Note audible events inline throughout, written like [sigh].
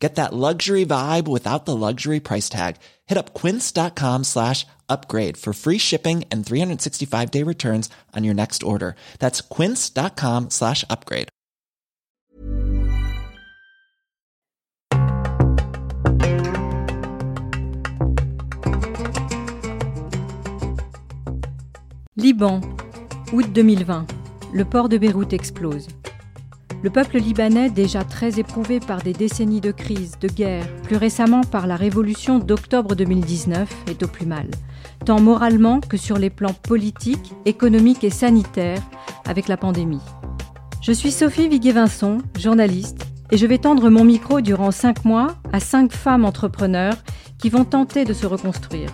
Get that luxury vibe without the luxury price tag. Hit up quince.com slash upgrade for free shipping and 365 day returns on your next order. That's quince.com slash upgrade. Liban, août 2020. Le port de Beyrouth explose. Le peuple libanais, déjà très éprouvé par des décennies de crise, de guerre, plus récemment par la révolution d'octobre 2019, est au plus mal, tant moralement que sur les plans politiques, économiques et sanitaires, avec la pandémie. Je suis Sophie Viguet-Vincent, journaliste, et je vais tendre mon micro durant cinq mois à cinq femmes entrepreneurs qui vont tenter de se reconstruire.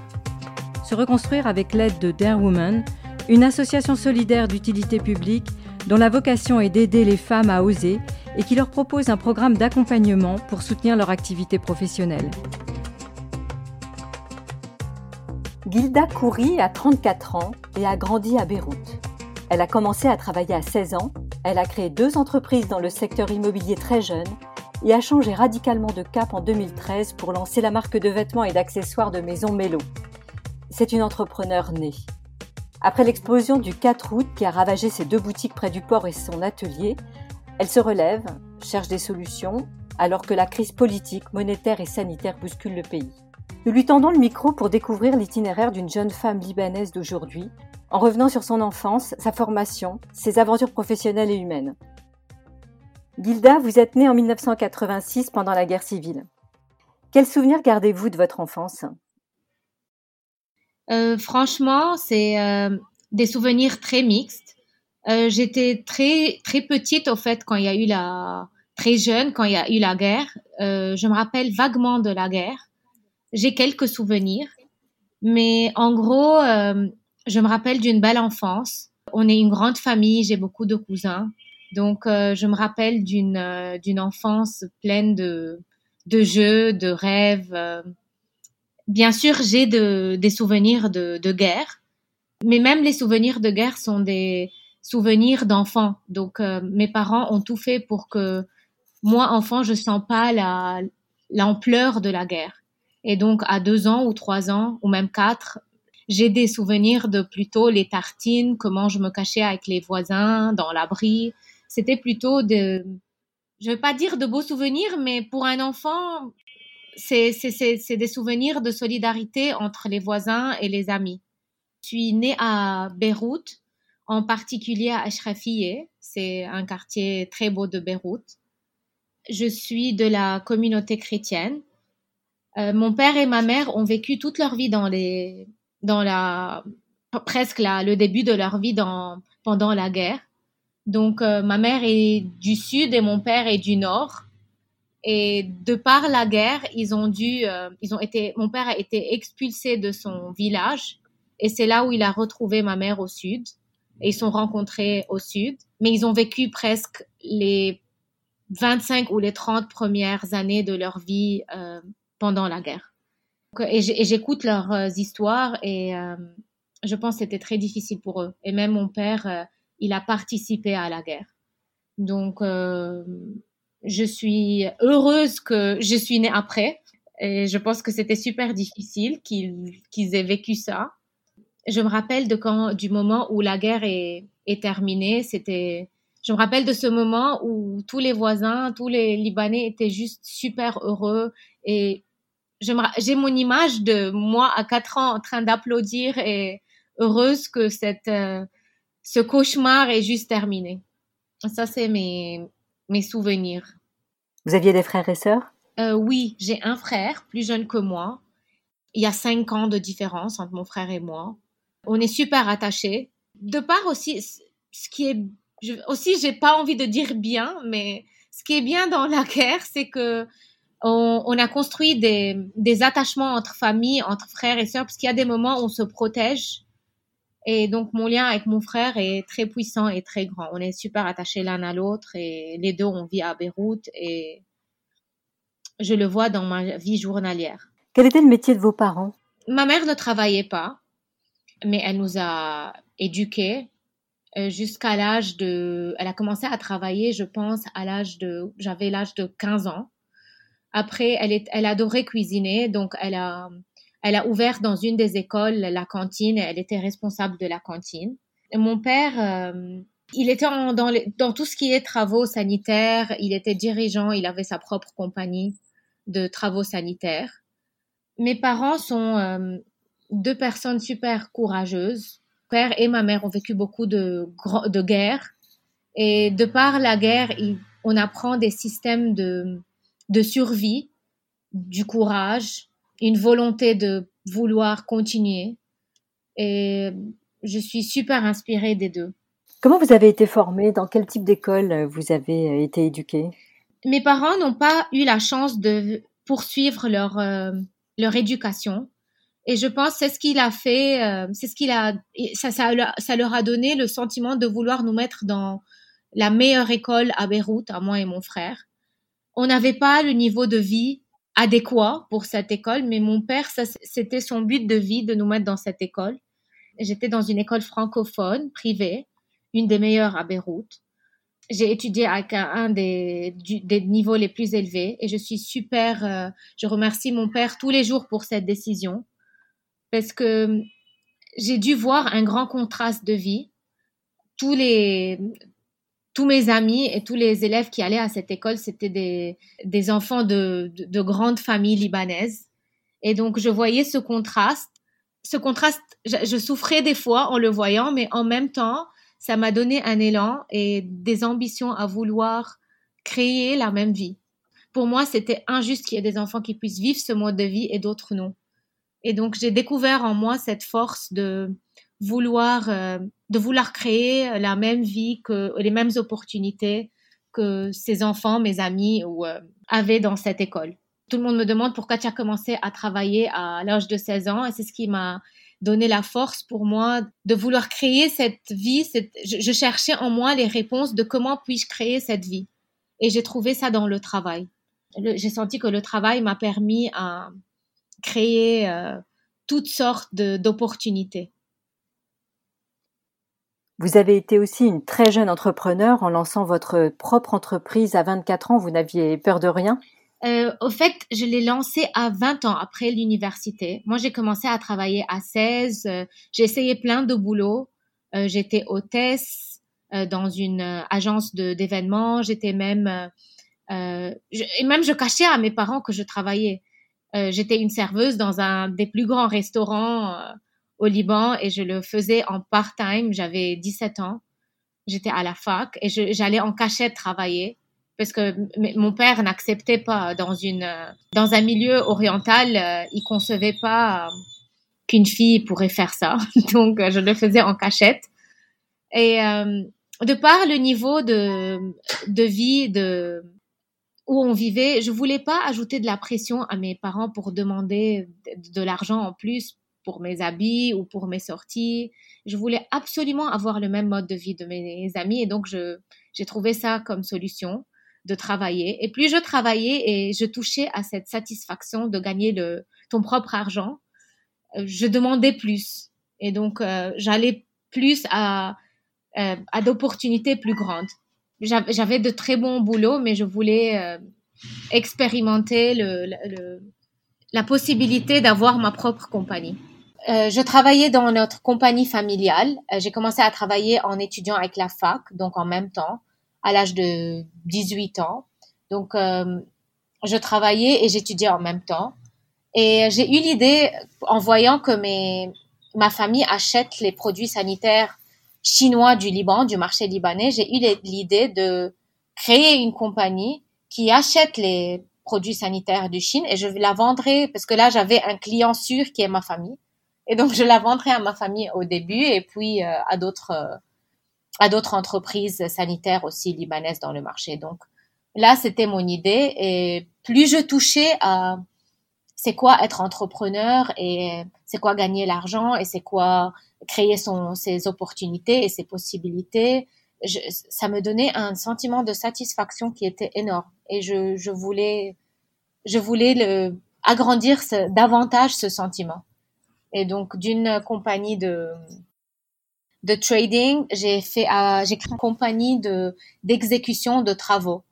Se reconstruire avec l'aide de Dare Woman, une association solidaire d'utilité publique dont la vocation est d'aider les femmes à oser et qui leur propose un programme d'accompagnement pour soutenir leur activité professionnelle. Gilda Kouri a 34 ans et a grandi à Beyrouth. Elle a commencé à travailler à 16 ans, elle a créé deux entreprises dans le secteur immobilier très jeune et a changé radicalement de cap en 2013 pour lancer la marque de vêtements et d'accessoires de maison Mélo. C'est une entrepreneur née. Après l'explosion du 4 août qui a ravagé ses deux boutiques près du port et son atelier, elle se relève, cherche des solutions, alors que la crise politique, monétaire et sanitaire bouscule le pays. Nous lui tendons le micro pour découvrir l'itinéraire d'une jeune femme libanaise d'aujourd'hui, en revenant sur son enfance, sa formation, ses aventures professionnelles et humaines. Gilda, vous êtes née en 1986 pendant la guerre civile. Quels souvenirs gardez-vous de votre enfance? Euh, franchement, c'est euh, des souvenirs très mixtes. Euh, j'étais très très petite au fait quand il y a eu la très jeune quand il y a eu la guerre. je me rappelle vaguement de la guerre. J'ai quelques souvenirs, mais en gros, je me rappelle d'une belle enfance. On est une grande famille, j'ai beaucoup de cousins, donc je me rappelle d'une d'une enfance pleine de de jeux, de rêves Bien sûr, j'ai des souvenirs de, guerre, mais même les souvenirs de guerre sont des souvenirs d'enfants. Donc, euh, mes parents ont tout fait pour que moi, enfant, je sens pas la l'ampleur de la guerre. Et donc, à deux ans ou trois ans ou même quatre, j'ai des souvenirs de plutôt les tartines, comment je me cachais avec les voisins dans l'abri. C'était plutôt de, je vais pas dire de beaux souvenirs, mais pour un enfant, c'est des souvenirs de solidarité entre les voisins et les amis. Je suis née à Beyrouth, en particulier à Ashrafieh. C'est un quartier très beau de Beyrouth. Je suis de la communauté chrétienne. Euh, mon père et ma mère ont vécu toute leur vie dans les, dans la, presque le début de leur vie dans, pendant la guerre. Donc, euh, ma mère est du sud et mon père est du nord. Et de par la guerre, ils ont dû, euh, ils ont été, mon père a été expulsé de son village et c'est là où il a retrouvé ma mère au sud. Et ils sont rencontrés au sud, mais ils ont vécu presque les 25 ou les 30 premières années de leur vie euh, pendant la guerre. Et j'écoute leurs euh, histoires et je pense que c'était très difficile pour eux. Et même mon père, il a participé à la guerre. Donc, je suis heureuse que je suis née après. Et je pense que c'était super difficile qu'ils aient vécu ça. Je me rappelle de quand, du moment où la guerre est, terminée. C'était, je me rappelle de ce moment où tous les voisins, tous les Libanais étaient juste super heureux. Et j'ai mon image de moi à 4 ans en train d'applaudir et heureuse que cette, euh, ce cauchemar est juste terminé. Ça, c'est mes, mes souvenirs. Vous aviez des frères et sœurs? Euh, Oui, j'ai un frère plus jeune que moi. Il y a cinq ans de différence entre mon frère et moi. On est super attachés. De part aussi, ce qui est je, aussi, j'ai pas envie de dire bien, mais ce qui est bien dans la guerre, c'est que on, a construit des, attachements entre familles, entre frères et sœurs, parce qu'il y a des moments où on se protège Et donc, mon lien avec mon frère est très puissant et très grand. On est super attachés l'un à l'autre et les deux, on vit à Beyrouth et je le vois dans ma vie journalière. Quel était le métier de vos parents? Ma mère ne travaillait pas, mais elle nous a éduqués euh, jusqu'à l'âge de... Elle a commencé à travailler, je pense, à l'âge de... J'avais l'âge de 15 ans. Après, elle, est... elle adorait cuisiner, donc elle a elle a ouvert dans une des écoles la cantine elle était responsable de la cantine. mon père, euh, il était dans, dans tout ce qui est travaux sanitaires, il était dirigeant, il avait sa propre compagnie de travaux sanitaires. Mes parents sont euh, deux personnes super courageuses. Mon père et ma mère ont vécu beaucoup de, de guerres. Et de par la guerre, on apprend des systèmes de, de survie, du courage, une volonté de vouloir continuer. Et je suis super inspirée des deux. Comment vous avez été formée? Dans quel type d'école vous avez euh, été éduquée? Mes parents n'ont pas eu la chance de poursuivre leur, euh, leur éducation. Et je pense c'est ce qu'il a fait, euh, c'est ce qu'il a, ça, ça, ça leur a donné le sentiment de vouloir nous mettre dans la meilleure école à Beyrouth, à moi et mon frère. On n'avait pas le niveau de vie adéquat pour cette école, mais mon père, c'était son but de vie de nous mettre dans cette école. J'étais dans une école francophone, privée, une des meilleures à Beyrouth. J'ai étudié avec un, des, des, niveaux les plus élevés et je suis super, euh, je remercie mon père tous les jours pour cette décision parce que j'ai dû voir un grand contraste de vie. Tous les, tous mes amis et tous les élèves qui allaient à cette école, c'était des, des enfants de, de, grandes familles libanaises. Et donc, je voyais ce contraste. Ce contraste, je, souffrais des fois en le voyant, mais en même temps, ça m'a donné un élan et des ambitions à vouloir créer la même vie. Pour moi, c'était injuste qu'il y ait des enfants qui puissent vivre ce mode de vie et d'autres non. Et donc, j'ai découvert en moi cette force de vouloir euh, de vouloir créer la même vie que les mêmes opportunités que ces enfants, mes amis, ou, euh, avaient dans cette école. Tout le monde me demande pourquoi tu as commencé à travailler à l'âge de 16 ans et c'est ce qui m'a donné la force pour moi de vouloir créer cette vie. je, cherchais en moi les réponses de comment puis-je créer cette vie. Et j'ai trouvé ça dans le travail. j'ai senti que le travail m'a permis à créer euh, toutes sortes d'opportunités. Vous avez été aussi une très jeune entrepreneur en lançant votre propre entreprise à 24 ans. Vous n'aviez peur de rien? Euh, Au fait, je l'ai lancée à 20 ans après l'université. Moi, j'ai commencé à travailler à 16. Euh, j'ai essayé plein de boulots. Euh, j'étais hôtesse euh, dans une euh, agence d'événements. J'étais même... Je, et même, je cachais à mes parents que je travaillais. J'étais une serveuse dans un des plus grands restaurants au Liban et je le faisais en part-time. J'avais 17 ans. J'étais à la fac et j'allais en cachette travailler parce que mon père n'acceptait pas dans une dans un milieu oriental, euh, il concevait pas qu'une fille pourrait faire ça. [laughs] Donc je le faisais en cachette. Et euh, de par le niveau de de vie de où on vivait, je voulais pas ajouter de la pression à mes parents pour demander de l'argent en plus pour mes habits ou pour mes sorties. Je voulais absolument avoir le même mode de vie de mes amis et donc j'ai trouvé ça comme solution de travailler. Et plus je travaillais et je touchais à cette satisfaction de gagner ton propre argent, euh, je demandais plus. Et donc, euh, j'allais plus à, euh, à d'opportunités plus grandes. J'avais de très bons boulots, mais je voulais expérimenter la possibilité d'avoir ma propre compagnie. Euh, je travaillais dans notre compagnie familiale. Euh, j'ai commencé à travailler en étudiant avec la fac, donc en même temps, à l'âge de 18 ans. Donc, euh, je travaillais et j'étudiais en même temps. Et j'ai eu l'idée, en voyant que mes, ma famille achète les produits sanitaires chinois du Liban, du marché libanais, j'ai eu l'idée de créer une compagnie qui achète les produits sanitaires du Chine et je la vendrai parce que là, j'avais un client sûr qui est ma famille. Et donc, je la vendrai à ma famille au début et puis euh, à d'autres euh, à d'autres entreprises sanitaires aussi libanaises dans le marché. Donc, là, c'était mon idée. Et plus je touchais à, c'est quoi être entrepreneur et c'est quoi gagner l'argent et c'est quoi créer son, ses opportunités et ses possibilités. ça me donnait un sentiment de satisfaction qui était énorme et je, je voulais, je voulais le, agrandir davantage ce sentiment. Et donc, d'une compagnie de, de trading, j'ai fait, euh, j'ai créé une compagnie de, d'exécution de travaux.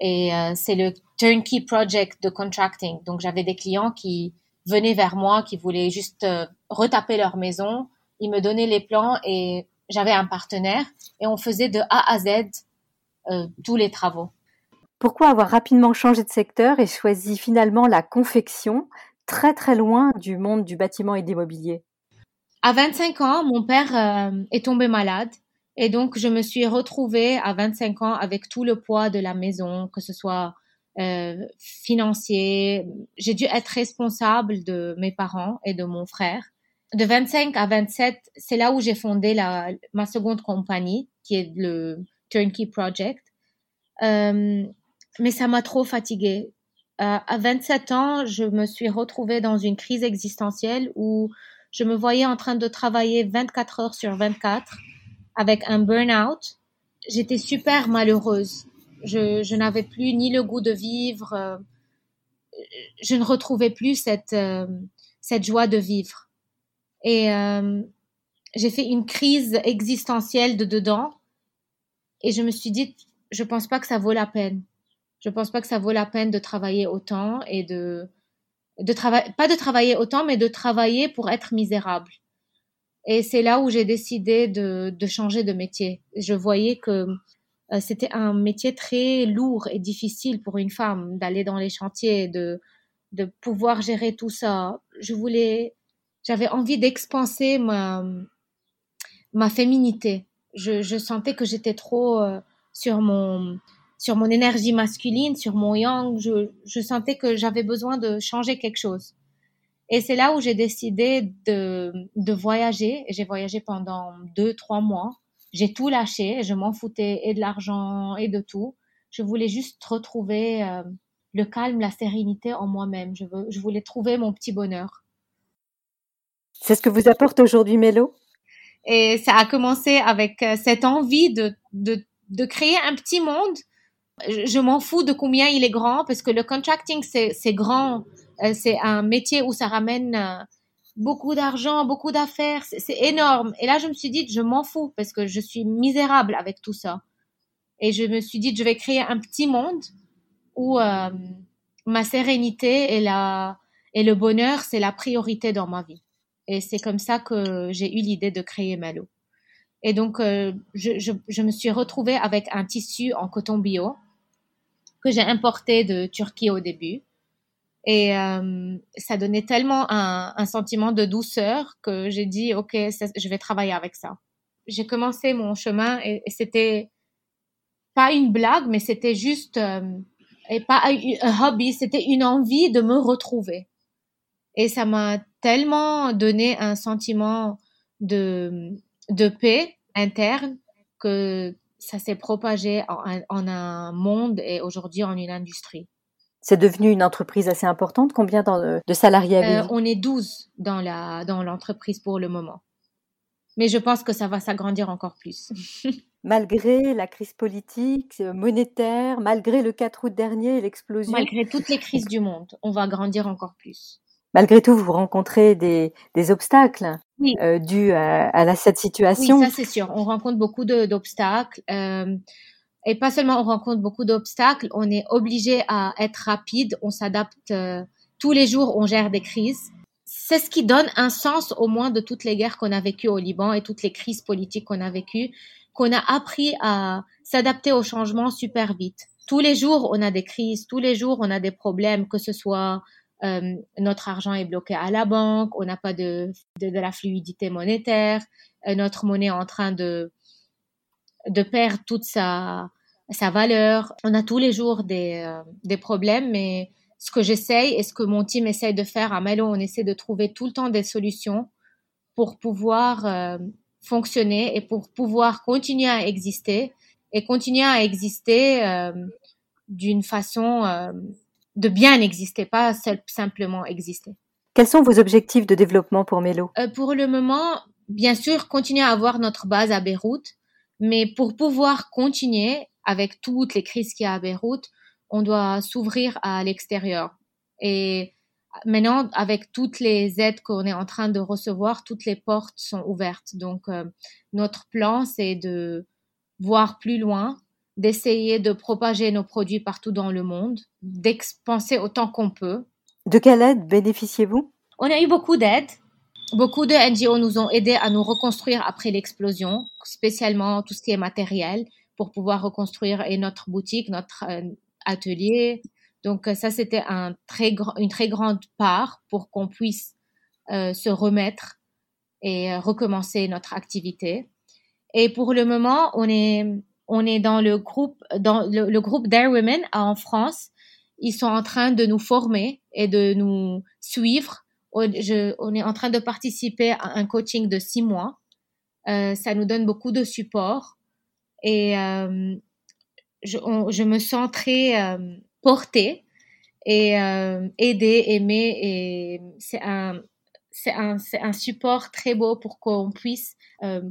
Et euh, c'est le turnkey project de contracting. Donc, j'avais des clients qui venaient vers moi, qui voulaient juste euh, retaper leur maison. Ils me donnaient les plans et j'avais un partenaire et on faisait de A à Z tous les travaux. Pourquoi avoir rapidement changé de secteur et choisi finalement la confection, très très loin du monde du bâtiment et de l'immobilier À 25 ans, mon père euh, est tombé malade et donc je me suis retrouvée à 25 ans avec tout le poids de la maison, que ce soit euh, financier. J'ai dû être responsable de mes parents et de mon frère. De 25 à 27, c'est là où j'ai fondé ma seconde compagnie, qui est le Turnkey Project. Euh, mais ça m'a trop fatiguée. Euh, à 27 ans, je me suis retrouvée dans une crise existentielle où je me voyais en train de travailler 24 heures sur 24 avec un burn-out. J'étais super malheureuse. Je, n'avais plus ni le goût de vivre. Euh, je ne retrouvais plus cette, euh, cette joie de vivre. Et j'ai fait une crise existentielle de dedans. Et je me suis dit, je pense pas que ça vaut la peine je pense pas que ça vaut la peine de travailler autant et de, de pas de travailler autant, mais de travailler pour être misérable. Et c'est là où j'ai décidé de, de, changer de métier. Je voyais que euh, c'était un métier très lourd et difficile pour une femme d'aller dans les chantiers, de, de pouvoir gérer tout ça. Je voulais, j'avais envie d'expanser ma, ma féminité. Je, je sentais que j'étais trop euh, sur mon, sur mon énergie masculine, sur mon yang. Je, je sentais que j'avais besoin de changer quelque chose. Et c'est là où j'ai décidé de, de voyager. J'ai voyagé pendant deux, trois mois. J'ai tout lâché. Je m'en foutais et de l'argent et de tout. Je voulais juste retrouver euh, le calme, la sérénité en moi-même. Je, veux, je voulais trouver mon petit bonheur. C'est ce que vous apporte aujourd'hui Mélo? Et ça a commencé avec euh, cette envie de, de, de créer un petit monde je m'en fous de combien il est grand parce que le contracting, c'est grand. Euh, c'est un métier où ça ramène euh, beaucoup d'argent, beaucoup d'affaires. C'est énorme. Et là, je me suis dit, je m'en fous parce que je suis misérable avec tout ça. Et je me suis dit, je vais créer un petit monde où euh, ma sérénité et, la, et le bonheur, c'est la priorité dans ma vie. Et c'est comme ça que j'ai eu l'idée de créer Malo. Et donc, je, je, je, me suis retrouvée avec un tissu en coton bio que j'ai importé de Turquie au début. Et euh, ça donnait tellement un, sentiment de douceur que j'ai dit, OK, je vais travailler avec ça. J'ai commencé mon chemin et, c'était pas une blague, mais c'était juste, euh, et pas un hobby, c'était une envie de me retrouver. Et ça m'a tellement donné un sentiment de, de paix interne que ça s'est propagé en, un monde et aujourd'hui en une industrie. C'est devenu une entreprise assez importante. Combien de salariés euh, On est 12 dans la dans l'entreprise pour le moment. Mais je pense que ça va s'agrandir encore plus. [laughs] malgré la crise politique, euh, monétaire, malgré le 4 août dernier l'explosion. Malgré toutes les crises du monde, on va grandir encore plus. Malgré tout, vous rencontrez des, des obstacles oui. euh, dus à, à, cette situation. Oui, ça c'est sûr. On rencontre beaucoup d'obstacles. Euh, et pas seulement on rencontre beaucoup d'obstacles, on est obligé à être rapide, on s'adapte euh, tous les jours, on gère des crises. C'est ce qui donne un sens au moins de toutes les guerres qu'on a vécues au Liban et toutes les crises politiques qu'on a vécues, qu'on a appris à s'adapter aux changements super vite. Tous les jours, on a des crises, tous les jours, on a des problèmes, que ce soit euh, notre argent est bloqué à la banque, on n'a pas de, de, de, la fluidité monétaire, euh, notre monnaie est en train de, de perdre toute sa, sa valeur. On a tous les jours des, euh, des problèmes, mais ce que j'essaye et ce que mon team essaye de faire à Melo, on essaie de trouver tout le temps des solutions pour pouvoir fonctionner et pour pouvoir continuer à exister et continuer à exister d'une façon de bien exister, pas simplement exister. Quels sont vos objectifs de développement pour Mélo euh, Pour le moment, bien sûr, continuer à avoir notre base à Beyrouth, mais pour pouvoir continuer avec toutes les crises qu'il y a à Beyrouth, on doit s'ouvrir à l'extérieur. Et maintenant, avec toutes les aides qu'on est en train de recevoir, toutes les portes sont ouvertes. Donc, euh, notre plan, c'est de voir plus loin, d'essayer de propager nos produits partout dans le monde, d'expanser autant qu'on peut. De quelle aide bénéficiez-vous? On a eu beaucoup d'aides. Beaucoup de NGO nous ont aidés à nous reconstruire après l'explosion, spécialement tout ce qui est matériel, pour pouvoir reconstruire et notre boutique, notre euh, atelier. Donc ça, c'était un très une très grande part pour qu'on puisse euh, se remettre et euh, recommencer notre activité. Et pour le moment, on est on est dans le groupe, dans le, groupe Dare Women en France. Ils sont en train de nous former et de nous suivre. on est en train de participer à un coaching de six mois. Euh, ça nous donne beaucoup de support et euh, je, me sens très euh, portée et aidée, aimée et c'est un, un, support très beau pour qu'on puisse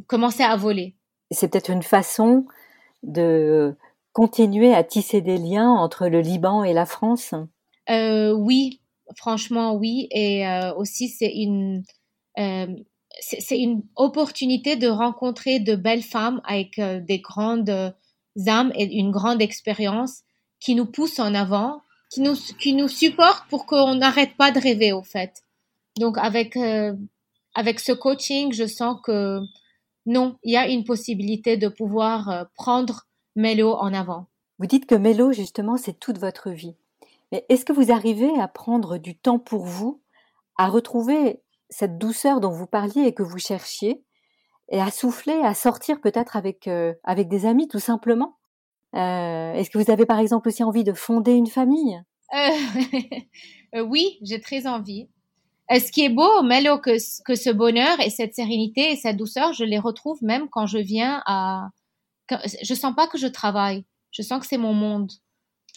commencer à voler. C'est peut-être une façon de continuer à tisser des liens entre le Liban et la France? Euh, Oui, franchement oui. Et euh, aussi c'est une euh, c'est une opportunité de rencontrer de belles femmes avec des grandes âmes et une grande expérience qui nous poussent en avant, qui nous qui nous supportent pour qu'on n'arrête pas de rêver au fait. Donc avec avec ce coaching, je sens que non, il y a une possibilité de pouvoir euh, prendre Mélo en avant. Vous dites que Mélo, justement, c'est toute votre vie. Mais est-ce que vous arrivez à prendre du temps pour vous, à retrouver cette douceur dont vous parliez et que vous cherchiez, et à souffler, à sortir peut-être avec, euh, avec des amis, tout simplement? Euh, Est-ce que vous avez par exemple aussi envie de fonder une famille? [laughs] Oui, j'ai très envie. Euh, ce qui est beau, Melo, que, que ce bonheur et cette sérénité et cette douceur, je les retrouve même quand je viens à. Je sens pas que je travaille. Je sens que c'est mon monde.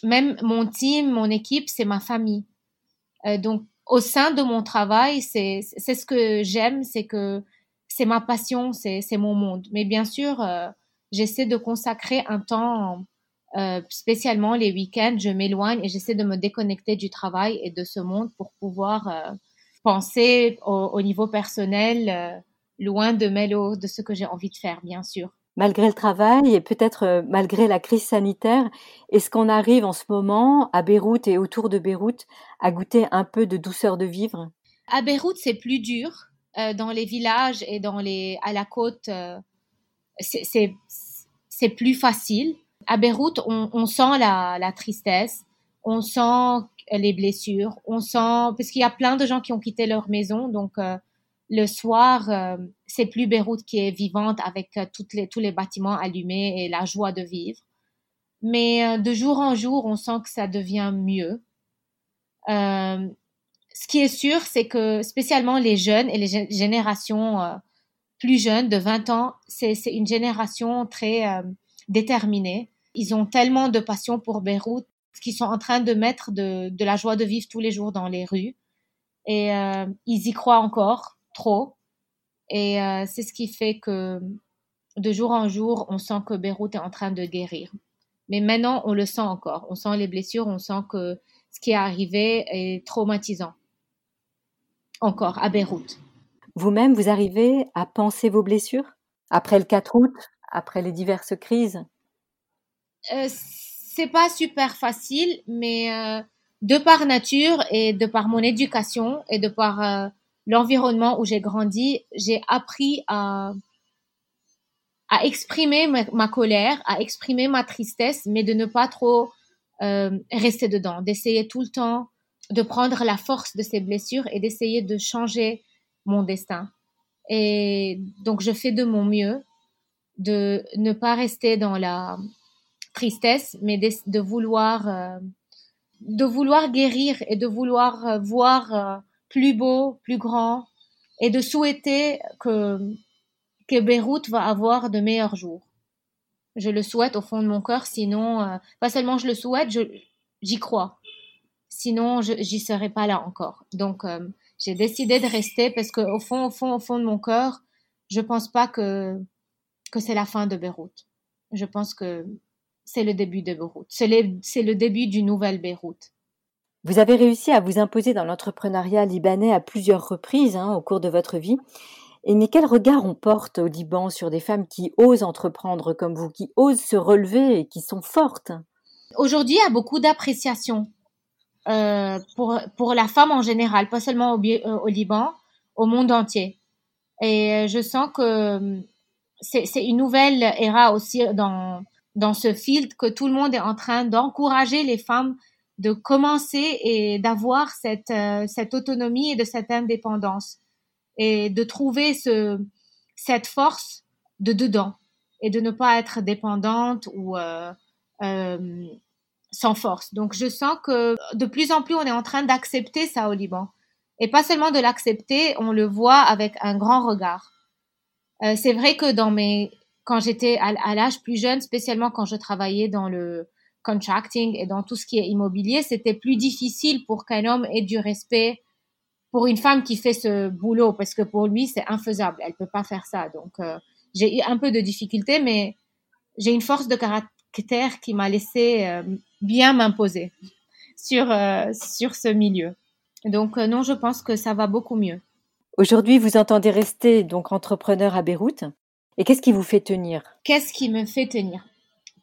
Même mon team, mon équipe, c'est ma famille. Euh, donc, au sein de mon travail, c'est ce que j'aime, c'est que c'est ma passion, c'est mon monde. Mais bien sûr, euh, j'essaie de consacrer un temps, euh, spécialement les week-ends, je m'éloigne et j'essaie de me déconnecter du travail et de ce monde pour pouvoir penser au, niveau personnel, euh, loin de Mélo, de ce que j'ai envie de faire, bien sûr. Malgré le travail et peut-être euh, malgré la crise sanitaire, est-ce qu'on arrive en ce moment à Beyrouth et autour de Beyrouth à goûter un peu de douceur de vivre? À Beyrouth, c'est plus dur. Euh, dans les villages et dans les, à la côte, c'est plus facile. À Beyrouth, on, on sent la, la, tristesse, on sent les blessures. On sent parce qu'il y a plein de gens qui ont quitté leur maison, donc euh, le soir, euh, c'est plus Beyrouth qui est vivante avec euh, toutes les, tous les bâtiments allumés et la joie de vivre. Mais de jour en jour, on sent que ça devient mieux. ce qui est sûr, c'est que spécialement les jeunes et les générations plus jeunes de 20 ans, c'est une génération très déterminée. Ils ont tellement de passion pour Beyrouth qui sont en train de mettre de, de, la joie de vivre tous les jours dans les rues. Et euh, ils y croient encore trop. Et euh, c'est ce qui fait que de jour en jour, on sent que Beyrouth est en train de guérir. Mais maintenant, on le sent encore. On sent les blessures, on sent que ce qui est arrivé est traumatisant. Encore, à Beyrouth. Vous-même, vous arrivez à penser vos blessures? Après le 4 août, après les diverses crises? Euh, c'est pas super facile, mais euh, de par nature et de par mon éducation et de par euh, l'environnement où j'ai grandi, j'ai appris à à exprimer ma, colère, à exprimer ma tristesse, mais de ne pas trop euh, rester dedans, d'essayer tout le temps de prendre la force de ces blessures et d'essayer de changer mon destin. Et donc je fais de mon mieux de ne pas rester dans la tristesse, mais de, vouloir, euh, de vouloir guérir et de vouloir euh, voir euh, plus beau, plus grand, et de souhaiter que, que Beyrouth va avoir de meilleurs jours. Je le souhaite au fond de mon cœur, sinon, pas seulement je le souhaite, j'y crois. Sinon, j'y serais pas là encore. Donc, j'ai décidé de rester parce qu'au fond, au fond, au fond de mon cœur, je pense pas que, que c'est la fin de Beyrouth. Je pense que c'est le début de Beyrouth. C'est le début d'une nouvelle Beyrouth. Vous avez réussi à vous imposer dans l'entrepreneuriat libanais à plusieurs reprises hein, au cours de votre vie. Et mais quel regard on porte au Liban sur des femmes qui osent entreprendre comme vous, qui osent se relever et qui sont fortes? Aujourd'hui, il y a beaucoup d'appréciation euh, pour, pour la femme en général, pas seulement au, euh, au Liban, au monde entier. Et euh, je sens que c'est une nouvelle ère aussi dans, dans ce field que tout le monde est en train d'encourager les femmes de commencer et d'avoir cette, cette autonomie et de cette indépendance et de trouver ce, cette force de dedans et de ne pas être dépendante ou euh, euh, sans force. Donc je sens que de plus en plus on est en train d'accepter ça au Liban. Et pas seulement de l'accepter, on le voit avec un grand regard. Euh, c'est vrai que dans mes, quand j'étais à, l'âge plus jeune, spécialement quand je travaillais dans le contracting et dans tout ce qui est immobilier, c'était plus difficile pour qu'un homme ait du respect pour une femme qui fait ce boulot, parce que pour lui, c'est infaisable. Elle peut pas faire ça. Donc, euh, j'ai eu un peu de difficulté, mais j'ai une force de caractère qui m'a laissé euh, bien m'imposer sur, euh, sur ce milieu. Donc, non, je pense que ça va beaucoup mieux. Aujourd'hui, vous entendez rester donc entrepreneur à Beyrouth. Et qu'est-ce qui vous fait tenir? Qu'est-ce qui me fait tenir?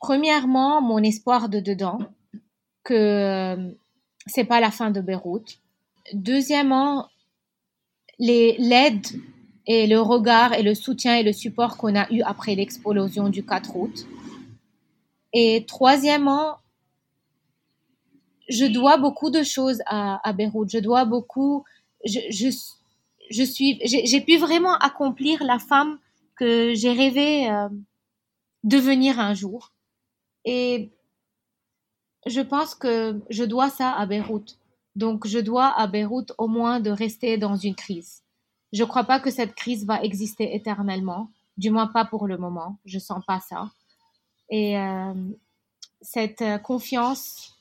Premièrement, mon espoir de dedans, que c'est pas la fin de Beyrouth, Deuxièmement, l'aide et le regard et le soutien et le support qu'on a eu après l'explosion du 4 août. Et troisièmement, je dois beaucoup de choses à, Beyrouth. Je dois beaucoup. Je suis. J'ai pu vraiment accomplir la femme que j'ai rêvé euh, devenir un jour. Et je pense que je dois ça à Beyrouth. Donc, je dois à Beyrouth au moins de rester dans une crise. Je ne crois pas que cette crise va exister éternellement, du moins pas pour le moment. Je sens pas ça. Et euh, cette euh, confiance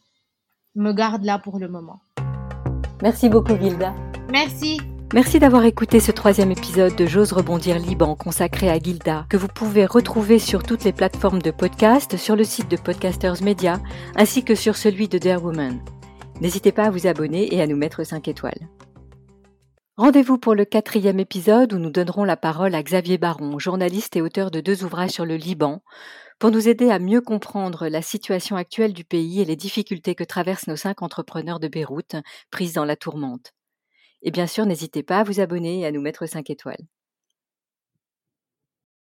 me garde là pour le moment. Merci beaucoup, Gilda. Merci. Merci d'avoir écouté ce troisième épisode de J'ose rebondir Liban consacré à Gilda, que vous pouvez retrouver sur toutes les plateformes de podcast, sur le site de Podcasters Media, ainsi que sur celui de Dare Woman. N'hésitez pas à vous abonner et à nous mettre 5 étoiles. Rendez-vous pour le quatrième épisode où nous donnerons la parole à Xavier Baron, journaliste et auteur de deux ouvrages sur le Liban, pour nous aider à mieux comprendre la situation actuelle du pays et les difficultés que traversent nos cinq entrepreneurs de Beyrouth, prises dans la tourmente. Et bien sûr, n'hésitez pas à vous abonner et à nous mettre 5 étoiles.